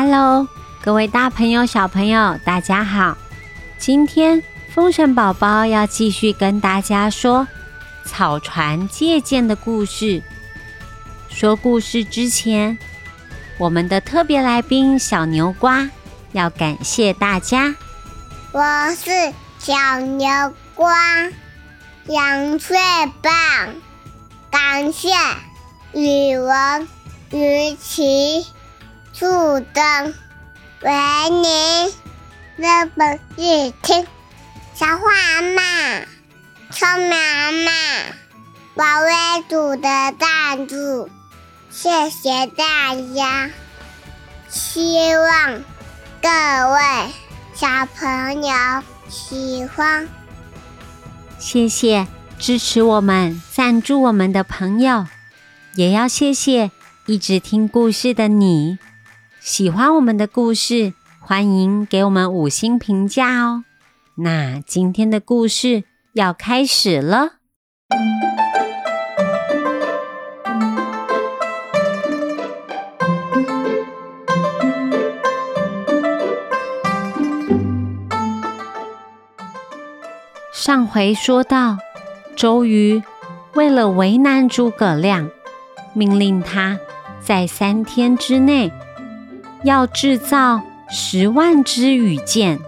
Hello，各位大朋友、小朋友，大家好！今天风神宝宝要继续跟大家说草船借箭的故事。说故事之前，我们的特别来宾小牛瓜要感谢大家。我是小牛瓜，羊最棒，感谢语文、语琪。树灯，为你那本日听，小花阿妈，聪明阿妈，宝贝组的赞助，谢谢大家。希望各位小朋友喜欢。谢谢支持我们、赞助我们的朋友，也要谢谢一直听故事的你。喜欢我们的故事，欢迎给我们五星评价哦。那今天的故事要开始了。上回说到，周瑜为了为难诸葛亮，命令他在三天之内。要制造十万支羽箭，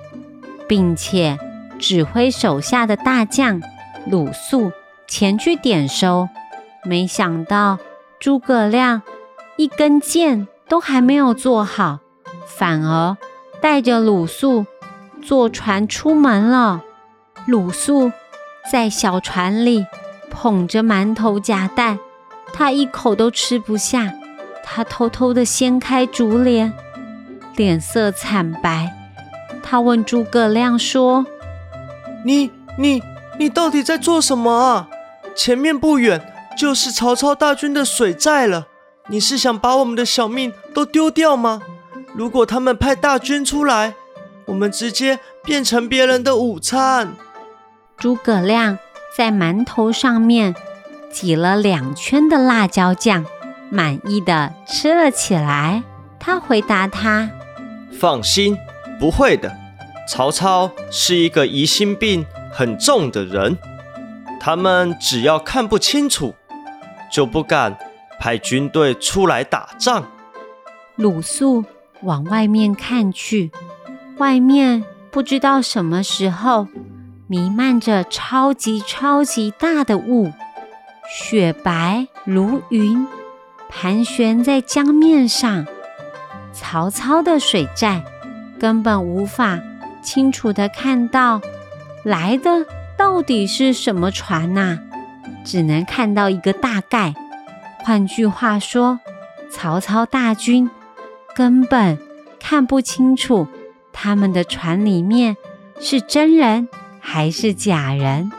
并且指挥手下的大将鲁肃前去点收。没想到诸葛亮一根箭都还没有做好，反而带着鲁肃坐船出门了。鲁肃在小船里捧着馒头夹蛋，他一口都吃不下。他偷偷的掀开竹帘，脸色惨白。他问诸葛亮说：“你、你、你到底在做什么啊？前面不远就是曹操大军的水寨了。你是想把我们的小命都丢掉吗？如果他们派大军出来，我们直接变成别人的午餐。”诸葛亮在馒头上面挤了两圈的辣椒酱。满意的吃了起来。他回答他：“放心，不会的。曹操是一个疑心病很重的人，他们只要看不清楚，就不敢派军队出来打仗。”鲁肃往外面看去，外面不知道什么时候弥漫着超级超级大的雾，雪白如云。盘旋在江面上，曹操的水寨根本无法清楚的看到来的到底是什么船呐，只能看到一个大概。换句话说，曹操大军根本看不清楚他们的船里面是真人还是假人。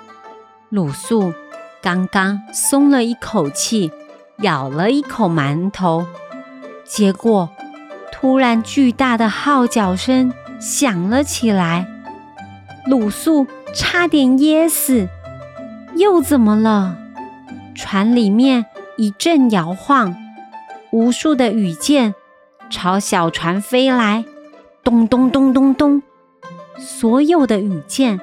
鲁肃刚刚松了一口气。咬了一口馒头，结果突然巨大的号角声响了起来，鲁肃差点噎死。又怎么了？船里面一阵摇晃，无数的羽箭朝小船飞来，咚咚咚咚咚，所有的羽箭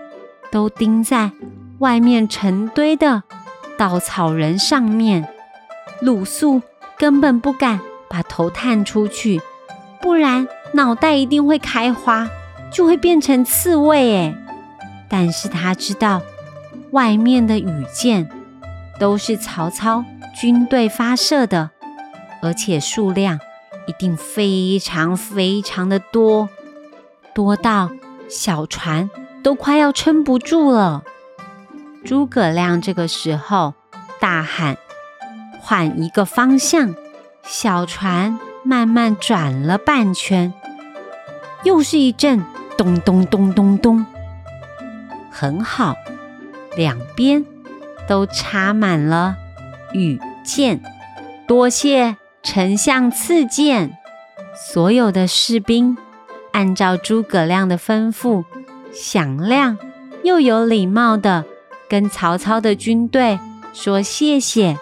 都钉在外面成堆的稻草人上面。鲁肃根本不敢把头探出去，不然脑袋一定会开花，就会变成刺猬哎！但是他知道，外面的羽箭都是曹操军队发射的，而且数量一定非常非常的多，多到小船都快要撑不住了。诸葛亮这个时候大喊。换一个方向，小船慢慢转了半圈，又是一阵咚咚咚咚咚。很好，两边都插满了羽箭。多谢丞相赐箭。所有的士兵按照诸葛亮的吩咐，响亮又有礼貌的跟曹操的军队说谢谢。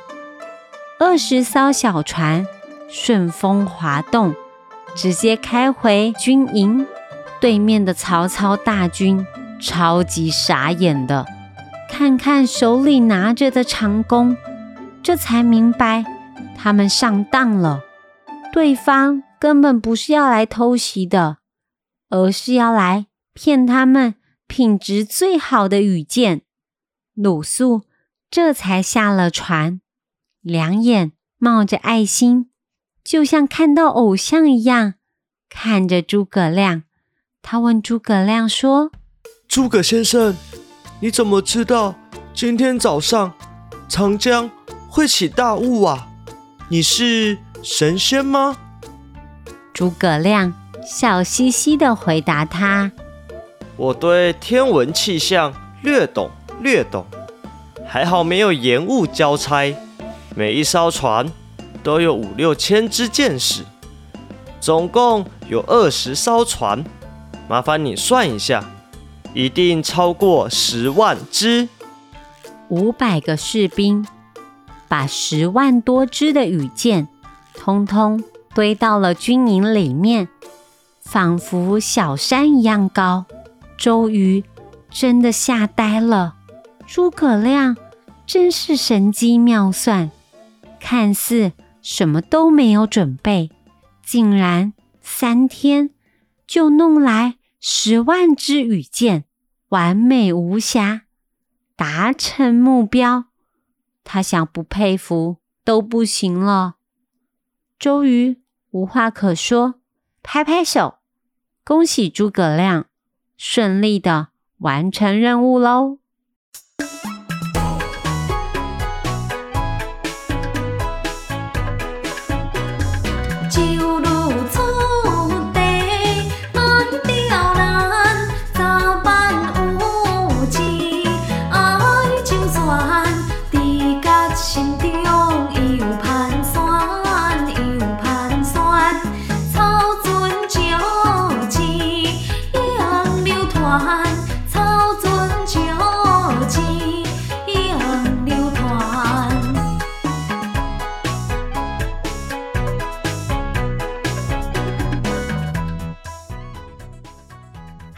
二十艘小船顺风滑动，直接开回军营。对面的曹操大军超级傻眼的，看看手里拿着的长弓，这才明白他们上当了。对方根本不是要来偷袭的，而是要来骗他们品质最好的羽箭。鲁肃这才下了船，两眼冒着爱心，就像看到偶像一样看着诸葛亮。他问诸葛亮说：“诸葛先生，你怎么知道今天早上长江会起大雾啊？你是神仙吗？”诸葛亮笑嘻嘻的回答他：“我对天文气象略懂略懂。”还好没有延误交差，每一艘船都有五六千支箭矢，总共有二十艘船，麻烦你算一下，一定超过十万支。五百个士兵把十万多支的羽箭通通堆到了军营里面，仿佛小山一样高。周瑜真的吓呆了。诸葛亮真是神机妙算，看似什么都没有准备，竟然三天就弄来十万支羽箭，完美无瑕，达成目标。他想不佩服都不行了。周瑜无话可说，拍拍手，恭喜诸葛亮顺利的完成任务喽！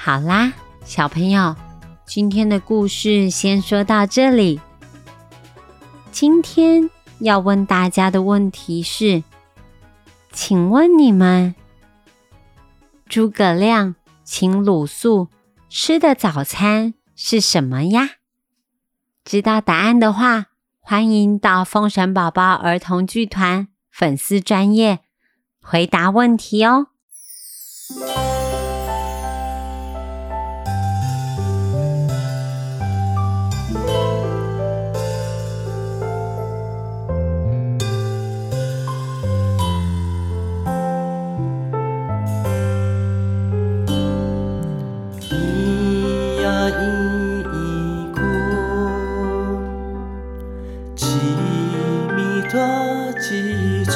好啦，小朋友，今天的故事先说到这里。今天要问大家的问题是：请问你们，诸葛亮请鲁肃吃的早餐是什么呀？知道答案的话，欢迎到风神宝宝儿童剧团粉丝专业回答问题哦。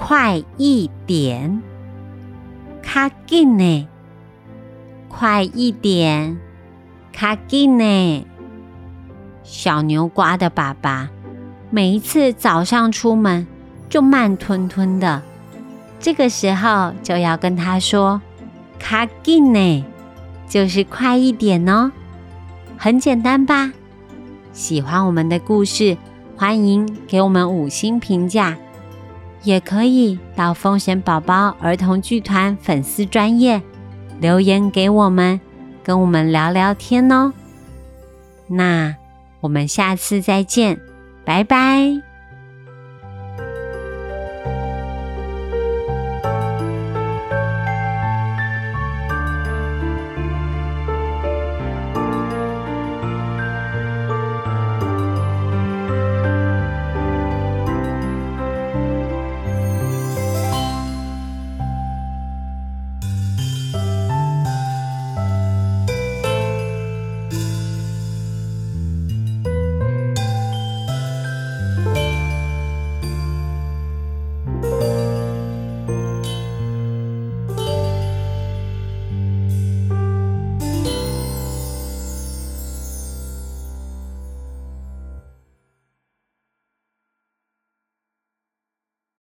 快一点”，卡紧呢，快一点，卡紧呢。小牛瓜的爸爸每一次早上出门就慢吞吞的，这个时候就要跟他说“卡紧呢”，就是快一点哦，很简单吧？喜欢我们的故事，欢迎给我们五星评价，也可以到风险宝宝儿童剧团粉丝专业留言给我们，跟我们聊聊天哦。那我们下次再见，拜拜。